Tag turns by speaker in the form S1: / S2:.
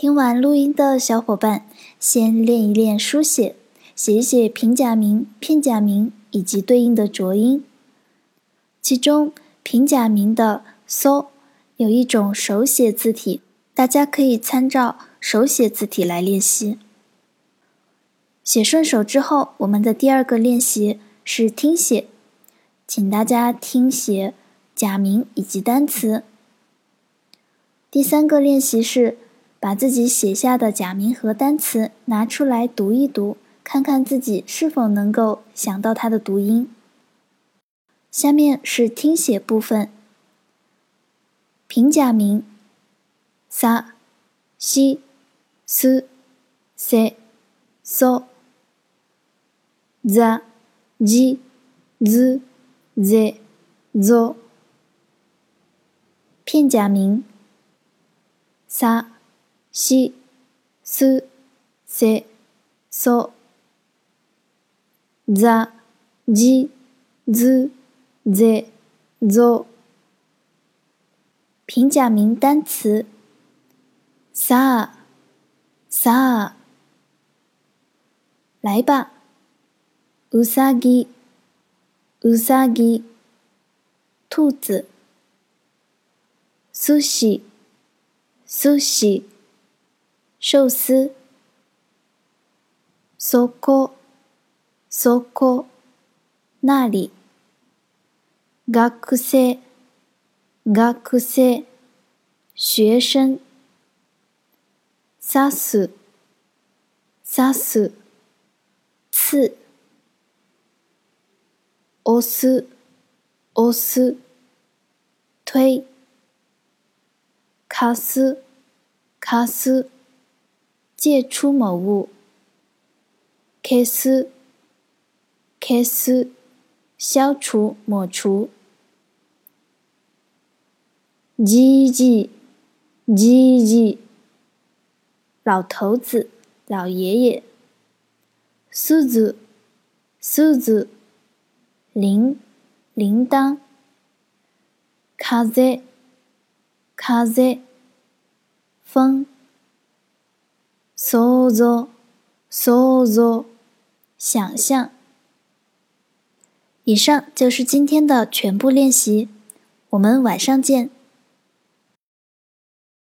S1: 听完录音的小伙伴，先练一练书写，写一写平假名、片假名以及对应的浊音。其中平假名的 “so” 有一种手写字体，大家可以参照手写字体来练习。写顺手之后，我们的第二个练习是听写，请大家听写假名以及单词。第三个练习是。把自己写下的假名和单词拿出来读一读，看看自己是否能够想到它的读音。下面是听写部分。平假名：sa、西、s、se、so、za、ji、z、ze、zo。片假名：sa。し、す、せ、そ、ざ、じ、ず、ぜ、ぞ。平假名单词。さあ、さあ。来吧。うさぎ、うさぎ。兔子。寿司、寿司。 寿司。そこ、そこ、那里。学生、学生、学生。刺す、刺す、刺。押す、押す、推。貸す、貸す。 借出某物。消す、消す、消除、抹除。じじ、じじ、老头子、老爷爷。すず、すず、铃、铃铛。風、風、风。 想像，想像，想象。以上就是今天的全部练习，我们晚上见。